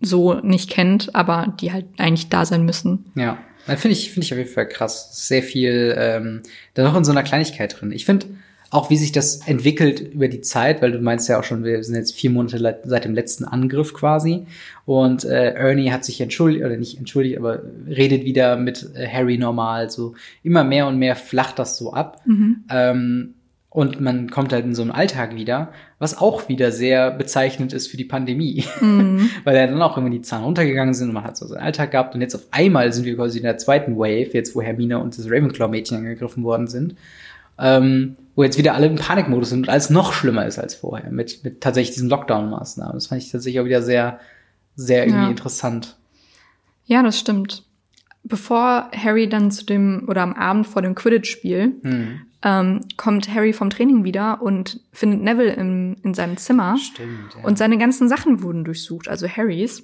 so nicht kennt, aber die halt eigentlich da sein müssen. Ja, finde ich, finde ich auf jeden Fall krass. Sehr viel ähm, da noch in so einer Kleinigkeit drin. Ich finde auch, wie sich das entwickelt über die Zeit, weil du meinst ja auch schon, wir sind jetzt vier Monate seit dem letzten Angriff quasi. Und äh, Ernie hat sich entschuldigt, oder nicht entschuldigt, aber redet wieder mit äh, Harry normal. So immer mehr und mehr flacht das so ab. Ähm, und man kommt halt in so einen Alltag wieder, was auch wieder sehr bezeichnend ist für die Pandemie. Weil ja dann auch immer die Zahlen runtergegangen sind und man hat so seinen Alltag gehabt. Und jetzt auf einmal sind wir quasi in der zweiten Wave, jetzt wo Hermine und das Ravenclaw-Mädchen angegriffen worden sind. Ähm, wo jetzt wieder alle im Panikmodus sind und alles noch schlimmer ist als vorher mit, mit tatsächlich diesen Lockdown-Maßnahmen. Das fand ich tatsächlich auch wieder sehr, sehr irgendwie Ja. interessant. Ja, das stimmt. Bevor Harry dann zu dem, oder am Abend vor dem Quidditch-Spiel, Hm. Ähm, kommt Harry vom Training wieder und findet Neville in, in seinem Zimmer. Stimmt. Ja. Und seine ganzen Sachen wurden durchsucht, also Harrys.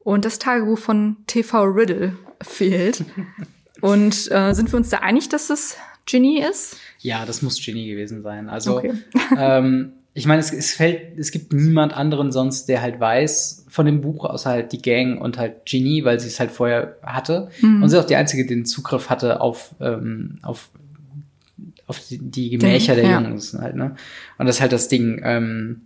Und das Tagebuch von TV Riddle fehlt. und äh, sind wir uns da einig, dass es Ginny ist? Ja, das muss Ginny gewesen sein. Also, Okay. ähm, ich meine, es, es fällt, es gibt niemand anderen sonst, der halt weiß von dem Buch, außer halt die Gang und halt Ginny, weil sie es halt vorher hatte. Und sie ist auch die einzige, die den Zugriff hatte auf, ähm, auf, auf die, die Gemächer der ja. Jungs halt, ne? Und das ist halt das Ding. Ähm,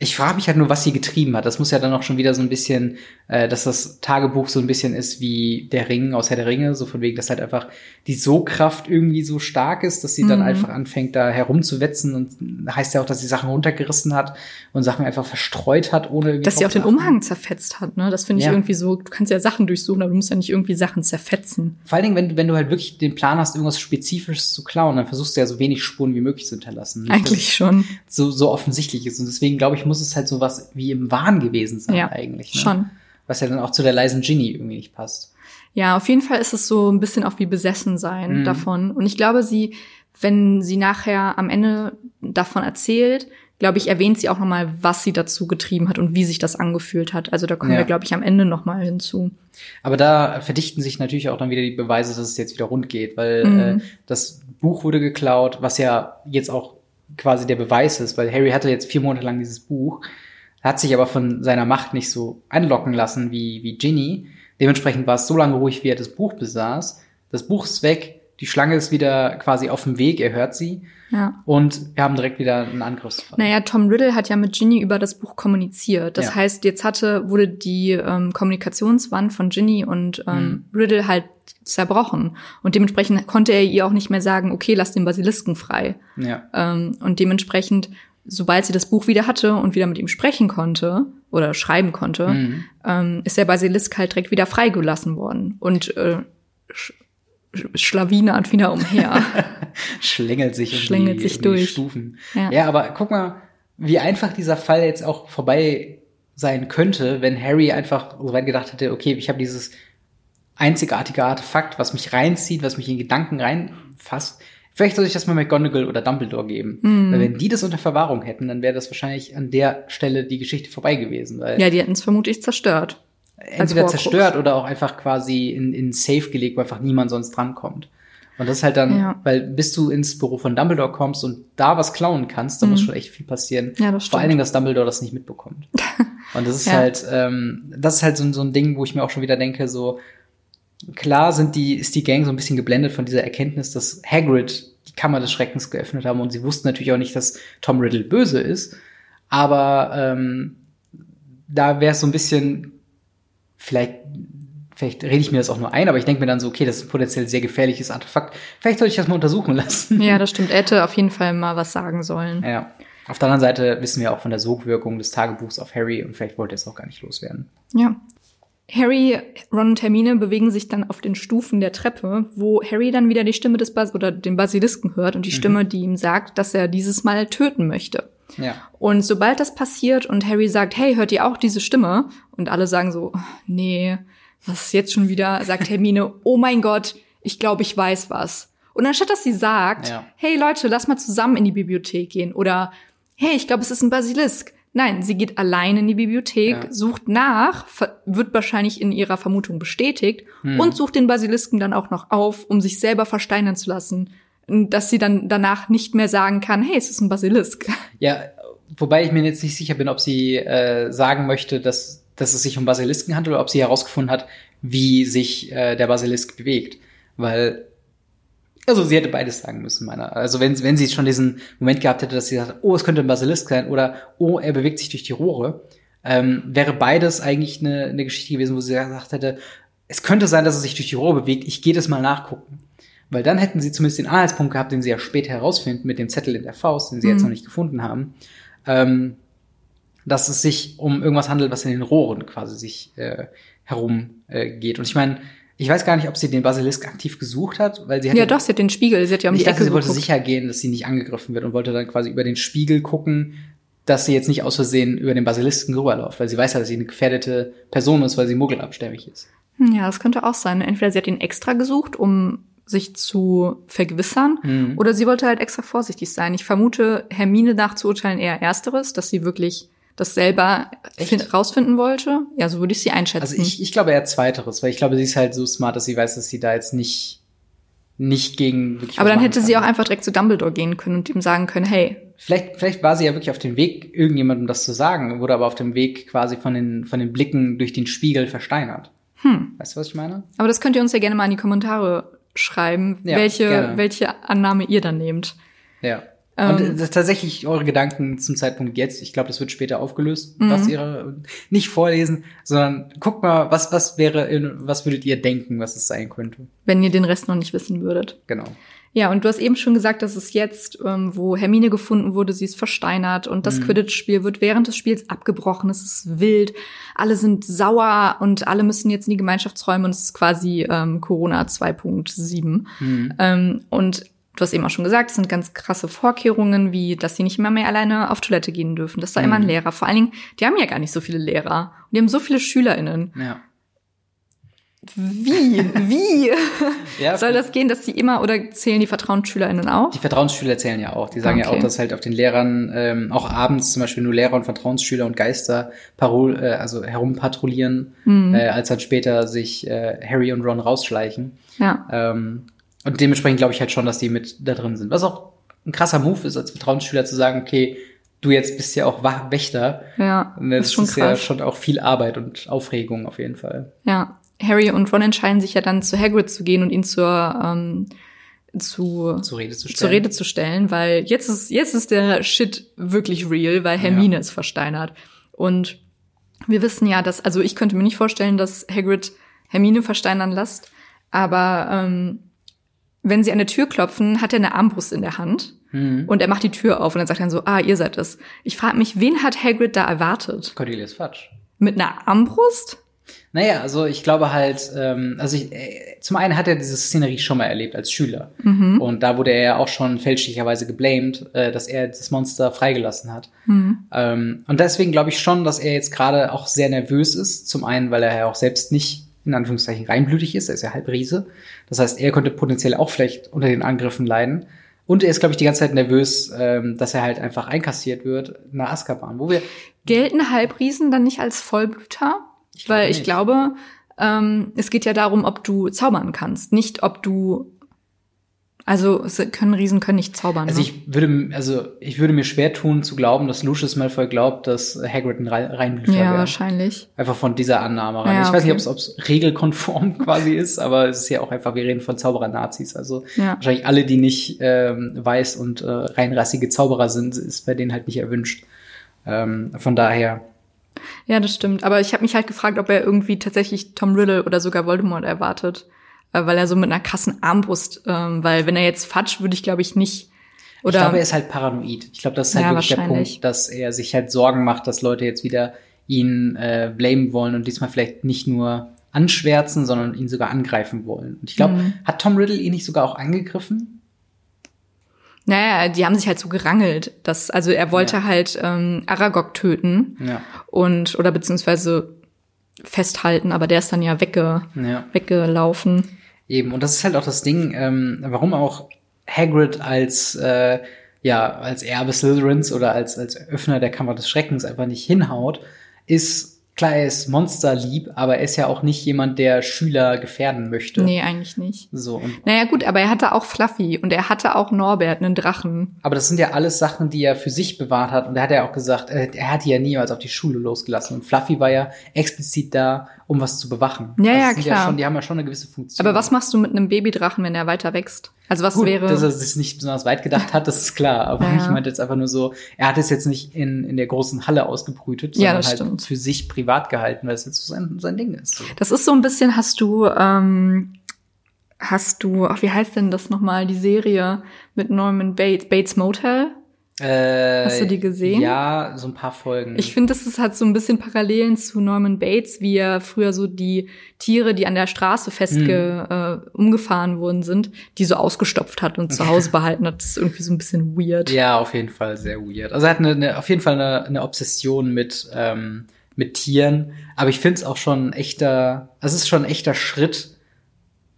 ich frage mich halt nur, was sie getrieben hat. Das muss ja dann auch schon wieder so ein bisschen, äh, dass das Tagebuch so ein bisschen ist wie der Ring aus Herr der Ringe, so von wegen, dass halt einfach die So-Kraft irgendwie so stark ist, dass sie dann Mhm. einfach anfängt, da herumzuwetzen und heißt ja auch, dass sie Sachen runtergerissen hat und Sachen einfach verstreut hat, ohne irgendwie Dass sie auch den. Umhang zerfetzt hat, ne? Das finde ich Ja. irgendwie so, du kannst ja Sachen durchsuchen, aber du musst ja nicht irgendwie Sachen zerfetzen. Vor allen Dingen, wenn, du- wenn du halt wirklich den Plan hast, irgendwas Spezifisches zu klauen, dann versuchst du ja so wenig Spuren wie möglich zu hinterlassen. Nicht, Eigentlich schon. so, so offensichtlich ist. Und deswegen, glaube ich, muss es halt so was wie im Wahn gewesen sein Ja, eigentlich. Ne? schon. Was ja dann auch zu der leisen Ginny irgendwie nicht passt. Ja, auf jeden Fall ist es so ein bisschen auch wie besessen sein Mhm. davon. Und ich glaube, sie, wenn sie nachher am Ende davon erzählt, glaube ich, erwähnt sie auch nochmal, was sie dazu getrieben hat und wie sich das angefühlt hat. Also da kommen Ja. wir, glaube ich, am Ende nochmal hinzu. Aber da verdichten sich natürlich auch dann wieder die Beweise, dass es jetzt wieder rund geht, weil Mhm. äh, das Buch wurde geklaut, was ja jetzt auch quasi der Beweis ist, weil Harry hatte jetzt vier Monate lang dieses Buch, hat sich aber von seiner Macht nicht so anlocken lassen wie, wie Ginny. Dementsprechend war es so lange ruhig, wie er das Buch besaß. Das Buch ist weg, die Schlange ist wieder quasi auf dem Weg, er hört sie Ja. und wir haben direkt wieder einen Angriffsfall. Naja, Tom Riddle hat ja mit Ginny über das Buch kommuniziert. Das Ja. heißt, jetzt hatte, wurde die ähm, Kommunikationswand von Ginny und ähm, Riddle halt zerbrochen. Und dementsprechend konnte er ihr auch nicht mehr sagen, okay, lass den Basilisken frei. Ja. Ähm, und dementsprechend, sobald sie das Buch wieder hatte und wieder mit ihm sprechen konnte oder schreiben konnte, Mhm. ähm, ist der Basilisk halt direkt wieder freigelassen worden. Und äh, sch sch- schlawinert wieder umher. schlängelt sich, um Schlängelt die, sich um die durch. Stufen. Ja. Ja. aber guck mal, wie einfach dieser Fall jetzt auch vorbei sein könnte, wenn Harry einfach so weit gedacht hätte, okay, ich habe dieses einzigartige Artefakt, was mich reinzieht, was mich in Gedanken reinfasst. Vielleicht soll ich das mal McGonagall oder Dumbledore geben. Mhm. Weil wenn die das unter Verwahrung hätten, dann wäre das wahrscheinlich an der Stelle die Geschichte vorbei gewesen. Weil ja, die hätten es vermutlich zerstört. Entweder Horcrux. zerstört oder auch einfach quasi in, in Safe gelegt, wo einfach niemand sonst drankommt. Und das ist halt dann, Ja. weil bis du ins Büro von Dumbledore kommst und da was klauen kannst, da muss schon echt viel passieren. Mhm. Ja, das Vor allen Dingen, dass Dumbledore das nicht mitbekommt. Und das ist Ja. halt, ähm, das ist halt so, ein- so ein Ding, wo ich mir auch schon wieder denke, so klar sind die, ist die Gang so ein bisschen geblendet von dieser Erkenntnis, dass Hagrid die Kammer des Schreckens geöffnet haben und sie wussten natürlich auch nicht, dass Tom Riddle böse ist. Aber ähm, da wäre es so ein bisschen, vielleicht, vielleicht rede ich mir das auch nur ein, aber ich denke mir dann so, okay, das ist ein potenziell sehr gefährliches Artefakt. Vielleicht sollte ich das mal untersuchen lassen. Ja, das stimmt. Er hätte auf jeden Fall mal was sagen sollen. Ja. Auf der anderen Seite wissen wir auch von der Sogwirkung des Tagebuchs auf Harry und vielleicht wollte er es auch gar nicht loswerden. Ja. Harry, Ron und Hermine bewegen sich dann auf den Stufen der Treppe, wo Harry dann wieder die Stimme des Bas oder den Basilisken hört und die Stimme, die ihm sagt, dass er dieses Mal töten möchte. Ja. Und sobald das passiert und Harry sagt, hey, hört ihr auch diese Stimme? Und alle sagen so, nee, was ist jetzt schon wieder? Sagt Hermine, oh mein Gott, ich glaube, ich weiß was. Und anstatt dass sie sagt, Ja. hey Leute, lass mal zusammen in die Bibliothek gehen oder hey, ich glaube, es ist ein Basilisk. Nein, sie geht allein in die Bibliothek, Ja. sucht nach, wird wahrscheinlich in ihrer Vermutung bestätigt Hm. und sucht den Basilisken dann auch noch auf, um sich selber versteinern zu lassen, dass sie dann danach nicht mehr sagen kann, hey, es ist ein Basilisk. Ja, wobei ich mir jetzt nicht sicher bin, ob sie äh, sagen möchte, dass, dass es sich um Basilisken handelt oder ob sie herausgefunden hat, wie sich äh, der Basilisk bewegt. Weil, also sie hätte beides sagen müssen, meiner. Also wenn, wenn sie schon diesen Moment gehabt hätte, dass sie sagt, oh, es könnte ein Basilisk sein oder oh, er bewegt sich durch die Rohre, ähm, wäre beides eigentlich eine, eine Geschichte gewesen, wo sie gesagt hätte, es könnte sein, dass er sich durch die Rohre bewegt, ich gehe das mal nachgucken. Weil dann hätten sie zumindest den Anhaltspunkt gehabt, den sie ja später herausfinden mit dem Zettel in der Faust, den sie jetzt Mhm. noch nicht gefunden haben, ähm, dass es sich um irgendwas handelt, was in den Rohren quasi sich äh, herum äh. Und ich meine, ich weiß gar nicht, ob sie den Basilisk aktiv gesucht hat, weil sie hat Ja, doch, sie hat den Spiegel, sie hat ja um ich die dachte, Ecke sie wollte geguckt. sicher gehen, dass sie nicht angegriffen wird und wollte dann quasi über den Spiegel gucken, dass sie jetzt nicht aus Versehen über den Basilisken rüberläuft, weil sie weiß ja, dass sie eine gefährdete Person ist, weil sie muggelabstämmig ist. Hm, Ja, das könnte auch sein. Entweder sie hat ihn extra gesucht, um sich zu vergewissern, Mhm. oder sie wollte halt extra vorsichtig sein. Ich vermute, Hermine nachzuurteilen eher ersteres, dass sie wirklich das selber Echt? fin- rausfinden wollte. Ja, so würde ich sie einschätzen. Also ich, ich glaube eher zweiteres, weil ich glaube, sie ist halt so smart, dass sie weiß, dass sie da jetzt nicht, nicht gegen wirklich Aber dann hätte sie auch kann. einfach direkt zu Dumbledore gehen können und ihm sagen können, hey, Vielleicht, vielleicht war sie ja wirklich auf dem Weg, irgendjemandem das zu sagen, wurde aber auf dem Weg quasi von den, von den Blicken durch den Spiegel versteinert. hm. Weißt du, was ich meine? Aber das könnt ihr uns ja gerne mal in die Kommentare schreiben, Ja, welche, gerne. welche Annahme ihr dann nehmt. Ja. Ähm. und äh, tatsächlich eure Gedanken zum Zeitpunkt jetzt, ich glaube, das wird später aufgelöst, Mhm. was ihre nicht vorlesen, sondern guckt mal, was was wäre was würdet ihr denken, was es sein könnte. Wenn ihr den Rest noch nicht wissen würdet. Genau. Ja, und du hast eben schon gesagt, dass es jetzt, ähm, wo Hermine gefunden wurde, sie ist versteinert und das Mhm. Quidditch-Spiel wird während des Spiels abgebrochen. Es ist wild, alle sind sauer und alle müssen jetzt in die Gemeinschaftsräume und es ist quasi ähm, Corona 2.7. Mhm. Ähm, und du hast eben auch schon gesagt, es sind ganz krasse Vorkehrungen, wie dass sie nicht immer mehr alleine auf Toilette gehen dürfen, dass da immer ein Mhm. Lehrer. Vor allen Dingen, die haben ja gar nicht so viele Lehrer. Und die haben so viele SchülerInnen. Ja. Wie? Wie? ja Soll das gehen, dass die immer oder zählen die VertrauensschülerInnen auch? die Vertrauensschüler zählen ja auch. Die sagen ja Okay. auch, dass halt auf den Lehrern ähm, auch abends zum Beispiel nur Lehrer und Vertrauensschüler und Geister parol, äh, also herumpatrouillieren, Mhm. äh, als dann später sich äh, Harry und Ron rausschleichen. Ja. Ähm, und dementsprechend glaube ich halt schon, dass die mit da drin sind. Was auch ein krasser Move ist, als Vertrauensschüler zu sagen, okay, du jetzt bist ja auch Wächter. Ja, Und Das ist schon ist ja schon auch viel Arbeit und Aufregung auf jeden Fall. Ja, Harry und Ron entscheiden sich ja dann zu Hagrid zu gehen und ihn zur ähm, zu Zur Rede zu stellen. zur Rede zu stellen, weil jetzt ist jetzt ist der Shit wirklich real, weil Hermine ist versteinert und wir wissen ja, dass also ich könnte mir nicht vorstellen, dass Hagrid Hermine versteinern lässt, aber ähm, wenn sie an der Tür klopfen, hat er eine Armbrust in der Hand Mhm. und er macht die Tür auf und dann sagt er so, ah, ihr seid es. Ich frage mich, wen hat Hagrid da erwartet? Cornelius Fudge. Mit einer Armbrust? Naja, also ich glaube halt, ähm, also ich, äh, zum einen hat er diese Szenerie schon mal erlebt als Schüler. Mhm. Und da wurde er ja auch schon fälschlicherweise geblamed, äh, dass er das Monster freigelassen hat. Mhm. Ähm, und deswegen glaube ich schon, dass er jetzt gerade auch sehr nervös ist. Zum einen, weil er ja auch selbst nicht in Anführungszeichen reinblütig ist, er ist ja halb Riese. Das heißt, er könnte potenziell auch vielleicht unter den Angriffen leiden. Und er ist, glaube ich, die ganze Zeit nervös, ähm, dass er halt einfach einkassiert wird nach Azkaban, wo wir Gelten Halbriesen dann nicht als Vollblüter? Ich Weil ich glaube, ähm, es geht ja darum, ob du zaubern kannst, nicht ob du also können Riesen können nicht zaubern. Also ne? ich würde, also ich würde mir schwer tun zu glauben, dass Lucius Malfoy glaubt, dass Hagrid ein Re- Reinblüter ja, wäre. wahrscheinlich. Einfach von dieser Annahme rein. Ja, ich weiß nicht, okay. ob es regelkonform quasi ist, aber es ist ja auch einfach, wir reden von Zauberer-Nazis. Also Ja. wahrscheinlich alle, die nicht ähm, weiß und äh, reinrassige Zauberer sind, ist bei denen halt nicht erwünscht. Ähm, von daher, Ja, das stimmt. Aber ich habe mich halt gefragt, ob er irgendwie tatsächlich Tom Riddle oder sogar Voldemort erwartet, äh, weil er so mit einer krassen Armbrust, ähm, weil wenn er jetzt Fatsch, würde ich glaube ich nicht. Oder ich glaube, er ist halt paranoid. Ich glaube, das ist halt Ja, wirklich der. Punkt, dass er sich halt Sorgen macht, dass Leute jetzt wieder ihn äh, blamen wollen und diesmal vielleicht nicht nur anschwärzen, sondern ihn sogar angreifen wollen. Und ich glaube, Mhm. hat Tom Riddle ihn nicht sogar auch angegriffen? Naja, die haben sich halt so gerangelt. Dass, also er wollte Ja. halt ähm, Aragog töten Ja. und oder beziehungsweise festhalten, aber der ist dann ja wegge, Ja. weggelaufen. Eben, und das ist halt auch das Ding, ähm, warum auch Hagrid als, äh, ja, als Erbe Slytherins oder als, als Öffner der Kammer des Schreckens einfach nicht hinhaut, ist, klar, er ist monsterlieb, aber er ist ja auch nicht jemand, der Schüler gefährden möchte. Nee, eigentlich nicht. So, und, Naja, gut, aber er hatte auch Fluffy und er hatte auch Norbert, einen Drachen. aber das sind ja alles Sachen, die er für sich bewahrt hat. Und er hat ja auch gesagt, äh, er hat die ja niemals auf die Schule losgelassen. Und Fluffy war ja explizit da, um was zu bewachen. Ja, ja, das sind klar. schon, die haben ja schon eine gewisse Funktion. Aber was machst du mit einem Babydrachen, wenn er weiter wächst? Also was Gut, wäre. dass er sich nicht besonders weit gedacht hat, das ist klar. Aber Ja. ich meinte jetzt einfach nur so, er hat es jetzt nicht in, in der großen Halle ausgebrütet, Ja, sondern das halt stimmt. für sich privat gehalten, weil es jetzt so sein, sein Ding ist. So. Das ist so ein bisschen, hast du, ähm, hast du, ach, wie heißt denn das nochmal, die Serie mit Norman Bates, Bates Motel? Äh, Hast du die gesehen? Ja, so ein paar Folgen. Ich finde, das ist, hat so ein bisschen Parallelen zu Norman Bates, wie er früher so die Tiere, die an der Straße festge, Hm. äh, umgefahren worden sind, die so ausgestopft hat und zu Hause behalten hat. Das ist irgendwie so ein bisschen weird. ja, auf jeden Fall sehr weird. Also er hat eine, eine, auf jeden Fall eine, eine Obsession mit, ähm, mit Tieren. Aber ich finde es auch schon ein echter, es ist schon ein echter Schritt,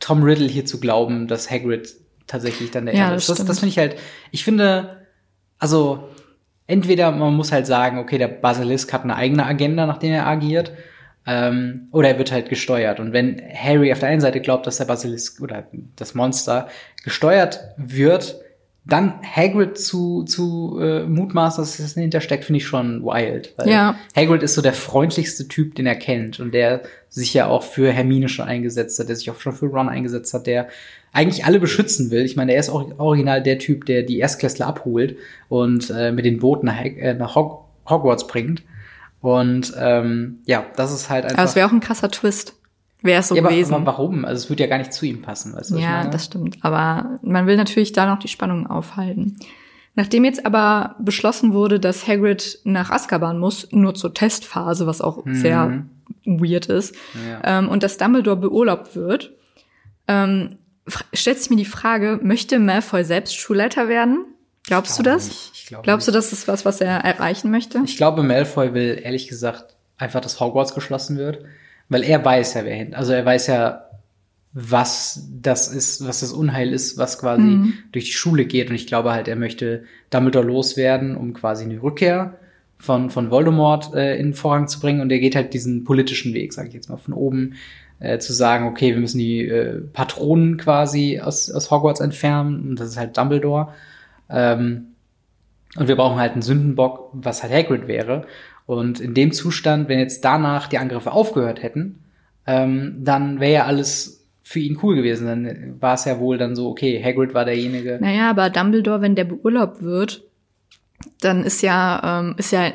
Tom Riddle hier zu glauben, dass Hagrid tatsächlich dann der Ja, das ist. Das, stimmt. das finde ich halt, ich finde, also entweder man muss halt sagen, okay, der Basilisk hat eine eigene Agenda, nach der er agiert, ähm, oder er wird halt gesteuert. Und wenn Harry auf der einen Seite glaubt, dass der Basilisk oder das Monster gesteuert wird, dann Hagrid zu, zu äh, mutmaßen, dass das dahinter steckt, finde ich schon wild. Weil Ja. Hagrid ist so der freundlichste Typ, den er kennt und der sich ja auch für Hermine schon eingesetzt hat, der sich auch schon für Ron eingesetzt hat, der eigentlich alle beschützen will. Ich meine, er ist auch original der Typ, der die Erstklässler abholt und äh, mit den Booten nach, äh, nach Hog Hogwarts bringt. Und ähm, ja, das ist halt einfach. Aber es wäre auch ein krasser Twist. Wäre es so ja, aber, gewesen. aber warum? Also es würde ja gar nicht zu ihm passen, weißt du? was ich Ja, das stimmt. Aber man will natürlich da noch die Spannung aufhalten. Nachdem jetzt aber beschlossen wurde, dass Hagrid nach Azkaban muss, nur zur Testphase, was auch sehr weird ist, Mhm. Ja. ähm, und dass Dumbledore beurlaubt wird, ähm, stellt sich mir die Frage, möchte Malfoy selbst Schulleiter werden? Glaubst du glaube das? nicht. Ich glaube Glaubst du, das ist was, was er erreichen möchte? Ich glaube, Malfoy will ehrlich gesagt einfach, dass Hogwarts geschlossen wird, weil er weiß ja, wer hin. Also er weiß ja, was das ist, was das Unheil ist, was quasi Mhm. durch die Schule geht. Und ich glaube halt, er möchte Dumbledore loswerden, um quasi eine Rückkehr von, von Voldemort äh, in den Vorrang zu bringen. Und er geht halt diesen politischen Weg, sage ich jetzt mal, von oben äh, zu sagen, okay, wir müssen die äh, Patronen quasi aus, aus Hogwarts entfernen. Und das ist halt Dumbledore. Ähm, und wir brauchen halt einen Sündenbock, was halt Hagrid wäre. Und in dem Zustand, wenn jetzt danach die Angriffe aufgehört hätten, ähm, dann wäre ja alles für ihn cool gewesen. Dann war es ja wohl dann so, okay, Hagrid war derjenige. Naja, aber Dumbledore, wenn der beurlaubt wird, dann ist ja, ähm, ist ja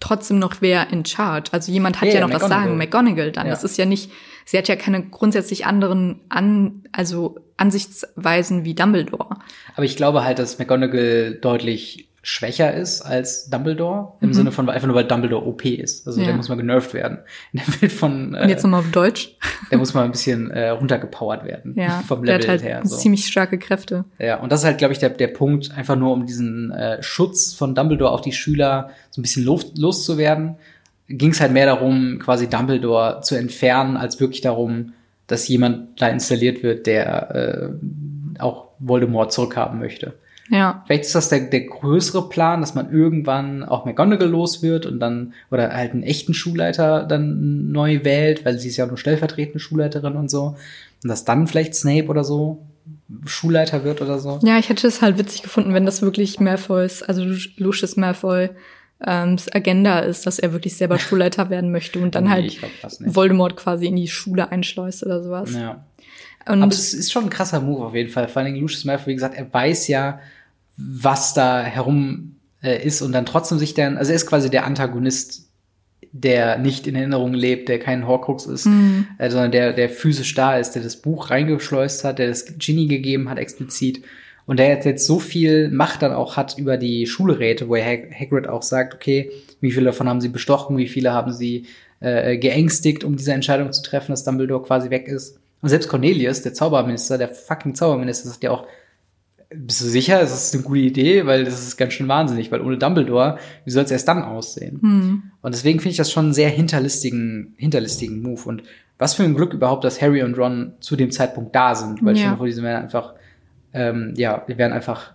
trotzdem noch wer in charge. Also jemand hat Ja, ja, noch das McGonagall. Sagen, McGonagall dann. Ja. Das ist ja nicht, sie hat ja keine grundsätzlich anderen an, also Ansichtsweisen wie Dumbledore. Aber ich glaube halt, dass McGonagall deutlich schwächer ist als Dumbledore. Im Mhm. Sinne von einfach nur, weil Dumbledore OP ist. Also Ja. der muss mal genervt werden. In der Welt von, Und jetzt äh, nochmal auf Deutsch. der muss mal ein bisschen äh, runtergepowert werden. Ja, vom der Level hat halt her. So. ziemlich starke Kräfte. Ja, und das ist halt, glaube ich, der, der Punkt, einfach nur um diesen äh, Schutz von Dumbledore auf die Schüler so ein bisschen los, loszuwerden, ging es halt mehr darum, quasi Dumbledore zu entfernen, als wirklich darum, dass jemand da installiert wird, der äh, auch Voldemort zurückhaben möchte. Ja. Vielleicht ist das der, der größere Plan, dass man irgendwann auch McGonagall los wird und dann, oder halt einen echten Schulleiter dann neu wählt, weil sie ist ja nur stellvertretende Schulleiterin und so. Und dass dann vielleicht Snape oder so Schulleiter wird oder so. Ja, ich hätte es halt witzig gefunden, wenn das wirklich Malfoys, also Lucius Malfoy, ähm, Agenda ist, dass er wirklich selber Schulleiter werden möchte und dann Nee, halt. Voldemort quasi in die Schule einschleust oder sowas. Ja. Und Aber es ist schon ein krasser Move auf jeden Fall. Vor allen Dingen Lucius Malfoy, wie gesagt, er weiß ja, was da herum äh, ist und dann trotzdem sich dann, also er ist quasi der Antagonist, der nicht in Erinnerung lebt, der kein Horcrux ist, Mhm. äh, sondern der, der physisch da ist, der das Buch reingeschleust hat, der das Genie gegeben hat explizit und der jetzt- jetzt so viel Macht dann auch hat über die Schulräte, wo Hag Hagrid auch sagt, okay, wie viele davon haben sie bestochen, wie viele haben sie äh, geängstigt, um diese Entscheidung zu treffen, dass Dumbledore quasi weg ist. Und selbst Cornelius, der Zauberminister, der fucking Zauberminister, sagt ja auch, bist du sicher, es ist eine gute Idee, weil das ist ganz schön wahnsinnig, weil ohne Dumbledore, wie soll es erst dann aussehen? Hm. Und deswegen finde ich das schon einen sehr hinterlistigen, hinterlistigen Move. Und was für ein Glück überhaupt, dass Harry und Ron zu dem Zeitpunkt da sind, weil Ja. dir vor, diese wären einfach, ähm, ja, die wären einfach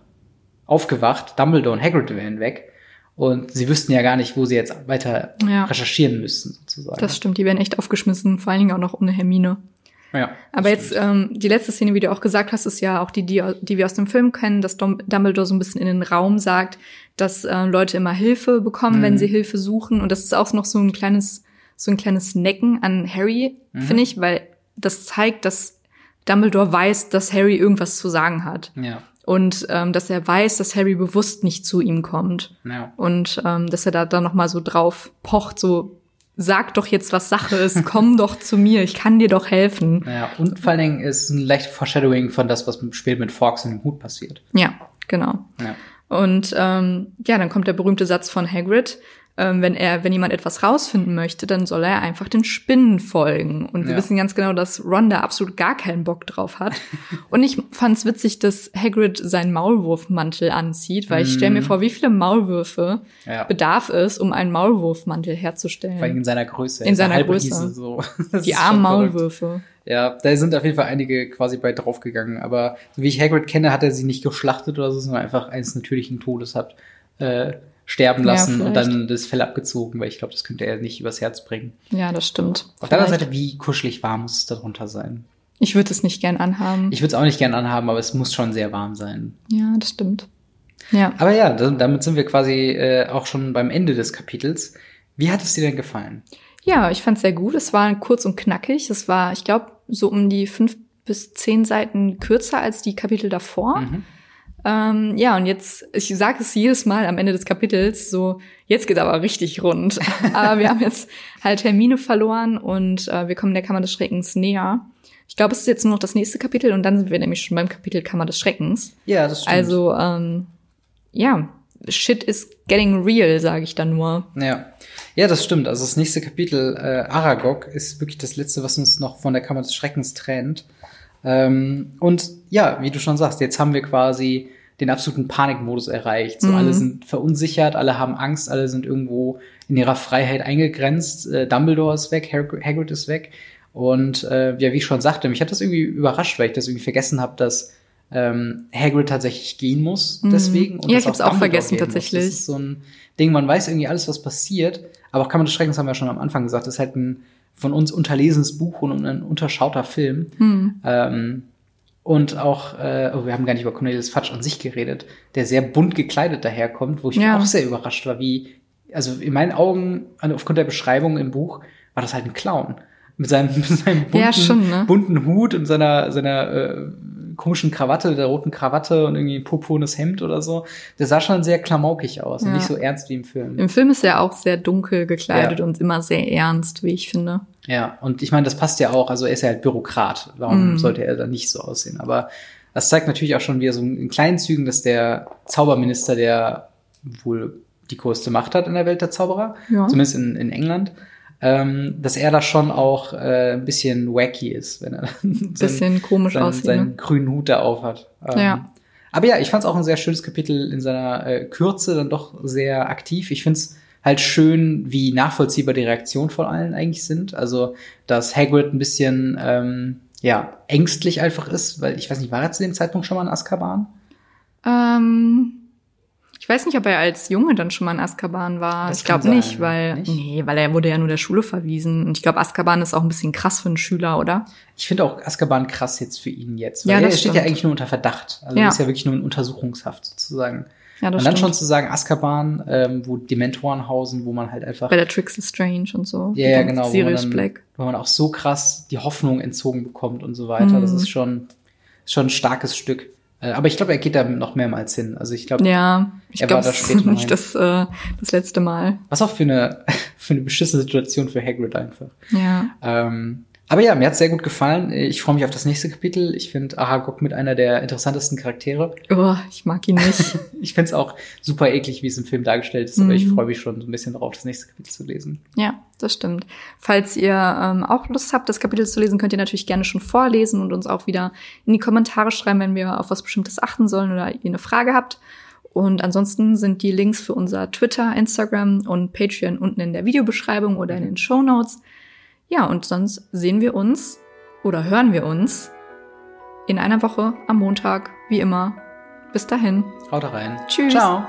aufgewacht, Dumbledore und Hagrid wären weg. Und sie wüssten ja gar nicht, wo sie jetzt weiter Ja. recherchieren müssten, sozusagen. Das stimmt, die werden echt aufgeschmissen, vor allen Dingen auch noch ohne Hermine. ja, Aber jetzt, ähm, die letzte Szene, wie du auch gesagt hast, ist ja auch die, die, die wir aus dem Film kennen, dass Dumbledore so ein bisschen in den Raum sagt, dass äh, Leute immer Hilfe bekommen, Mhm. wenn sie Hilfe suchen. Und das ist auch noch so ein kleines, so ein kleines Necken an Harry, Mhm. finde ich, weil das zeigt, dass Dumbledore weiß, dass Harry irgendwas zu sagen hat. Ja, Und ähm, dass er weiß, dass Harry bewusst nicht zu ihm kommt. ja. Und ähm, dass er da dann noch mal so drauf pocht, so sag doch jetzt, was Sache ist, komm doch zu mir, ich kann dir doch helfen. Ja, und vor allen Dingen ist ein leichtes Foreshadowing von das, was später mit Fawkes und dem Hut passiert. Ja, genau. Ja. Und ähm, ja, dann kommt der berühmte Satz von Hagrid. Ähm, wenn er, wenn jemand etwas rausfinden möchte, dann soll er einfach den Spinnen folgen. Und wir Ja. wissen ganz genau, dass Ron da absolut gar keinen Bock drauf hat. Und ich fand's witzig, dass Hagrid seinen Maulwurfmantel anzieht, weil ich stelle mir Mhm. vor, wie viele Maulwürfe Ja. bedarf es, um einen Maulwurfmantel Vor allem herzustellen. in seiner Größe. In ist seiner eine Größe. So. Die armen. Maulwürfe. Ja, da sind auf jeden Fall einige quasi bei draufgegangen. Aber so wie ich Hagrid kenne, hat er sie nicht geschlachtet oder so, sondern einfach eines natürlichen Todes hat äh, sterben Ja, lassen und vielleicht. dann das Fell abgezogen, weil ich glaube, das könnte er nicht übers Herz bringen. Ja, das stimmt. Auf der anderen Vielleicht. Seite, wie kuschelig warm muss es darunter sein? Ich würde es nicht gern anhaben. Ich würde es auch nicht gern anhaben, aber es muss schon sehr warm sein. ja, das stimmt. Ja. Aber ja, da- damit sind wir quasi äh, auch schon beim Ende des Kapitels. Wie hat es dir denn gefallen? Ja, ich fand's sehr gut. Es war kurz und knackig. Es war, ich glaube, so um die fünf bis zehn Seiten kürzer als die Kapitel davor. Mhm. Ähm, ja, und jetzt, ich sage es jedes Mal am Ende des Kapitels, so, jetzt geht's aber richtig rund. aber wir haben jetzt halt Hermine verloren und äh, wir kommen der Kammer des Schreckens näher. Ich glaube, es ist jetzt nur noch das nächste Kapitel und dann sind wir nämlich schon beim Kapitel Kammer des Schreckens. Ja, das stimmt. Also, ähm, ja, shit is getting real, sage ich dann nur. Ja. ja, das stimmt. Also das nächste Kapitel, äh, Aragog, ist wirklich das letzte, was uns noch von der Kammer des Schreckens trennt. Ähm, und ja, wie du schon sagst, jetzt haben wir quasi den absoluten Panikmodus erreicht. So Mhm. alle sind verunsichert, alle haben Angst, alle sind irgendwo in ihrer Freiheit eingegrenzt. Äh, Dumbledore ist weg, Hag- Hagrid ist weg. Und äh, ja, wie ich schon sagte, mich hat das irgendwie überrascht, weil ich das irgendwie vergessen habe, dass ähm, Hagrid tatsächlich gehen muss Mhm. deswegen. Und Ja, ich hab's auch Dumbledore vergessen, gehen muss. tatsächlich. Das ist so ein Ding, man weiß irgendwie alles, was passiert, aber auch Kammer des Schreckens haben wir ja schon am Anfang gesagt, ist halt ein von uns unterlesenes Buch und ein unterschauter Film. Hm. Ähm, und auch, äh, oh, wir haben gar nicht über Cornelius Fudge an sich geredet, der sehr bunt gekleidet daherkommt, wo ich Ja. auch sehr überrascht war, wie, also in meinen Augen, aufgrund der Beschreibung im Buch, war das halt ein Clown. Mit seinem, mit seinem bunten, Ja, schon, ne? bunten Hut und seiner, seiner äh, komischen Krawatte, der roten Krawatte und irgendwie ein purpurnes Hemd oder so. Der sah schon sehr klamaukig aus und Ja. nicht so ernst wie im Film. Im Film ist er auch sehr dunkel gekleidet Ja. und immer sehr ernst, wie ich finde. Ja, und ich meine, das passt ja auch. Also er ist ja halt Bürokrat. Warum Mhm. sollte er dann nicht so aussehen? Aber das zeigt natürlich auch schon wieder so in kleinen Zügen, dass der Zauberminister, der wohl die größte Macht hat in der Welt der Zauberer, Ja. zumindest in, in England, ähm, dass er da schon auch äh, ein bisschen wacky ist, wenn er dann Bisschen komisch seinen, aussieht. seinen Ne? grünen Hut da aufhat. Ähm, Ja. Aber ja, ich fand es auch ein sehr schönes Kapitel in seiner äh, Kürze, dann doch sehr aktiv. Ich finde es halt schön, wie nachvollziehbar die Reaktionen von allen eigentlich sind. Also, dass Hagrid ein bisschen ähm, ja ängstlich einfach ist, weil ich weiß nicht, war er zu dem Zeitpunkt schon mal in Azkaban? Ähm, weiß nicht, ob er als Junge dann schon mal in Azkaban war. Das ich glaube nicht, sein. weil Nicht? nee, weil er wurde ja nur der Schule verwiesen. Und ich glaube, Azkaban ist auch ein bisschen krass für einen Schüler, oder? Ich finde auch Azkaban krass jetzt für ihn jetzt. Ja, Weil das er steht ja eigentlich nur unter Verdacht. Also Ja. ist ja wirklich nur in Untersuchungshaft sozusagen. Ja, das Und dann schon stimmt. zu sagen, Azkaban, ähm, wo Dementoren hausen, wo man halt einfach Bei der Trixie Strange und so. Ja, ja, genau. Wo man, Sirius dann, Black. wo man auch so krass die Hoffnung entzogen bekommt und so weiter. Das Mhm. ist schon, ist schon ein starkes Stück. Äh, Aber ich glaube, er geht da noch mehrmals hin. Also ich glaube, Ja, ich Er glaube, war da das ist später nicht das, äh, das letzte Mal. was auch für eine, für eine beschissene Situation für Hagrid einfach. Ja. Ähm, aber ja, mir hat's sehr gut gefallen. Ich freue mich auf das nächste Kapitel. Ich finde Aragog mit einer der interessantesten Charaktere. Oh, ich mag ihn nicht. Ich finde es auch super eklig, wie es im Film dargestellt ist, aber ich Mhm. freue mich schon so ein bisschen darauf, das nächste Kapitel zu lesen. Ja, das stimmt. Falls ihr ähm, auch Lust habt, das Kapitel zu lesen, könnt ihr natürlich gerne schon vorlesen und uns auch wieder in die Kommentare schreiben, wenn wir auf was Bestimmtes achten sollen oder ihr eine Frage habt. Und ansonsten sind die Links für unser Twitter, Instagram und Patreon unten in der Videobeschreibung oder in den Show Notes. Ja, und sonst sehen wir uns oder hören wir uns in einer Woche am Montag, wie immer. Bis dahin. Haut rein. Tschüss. Ciao.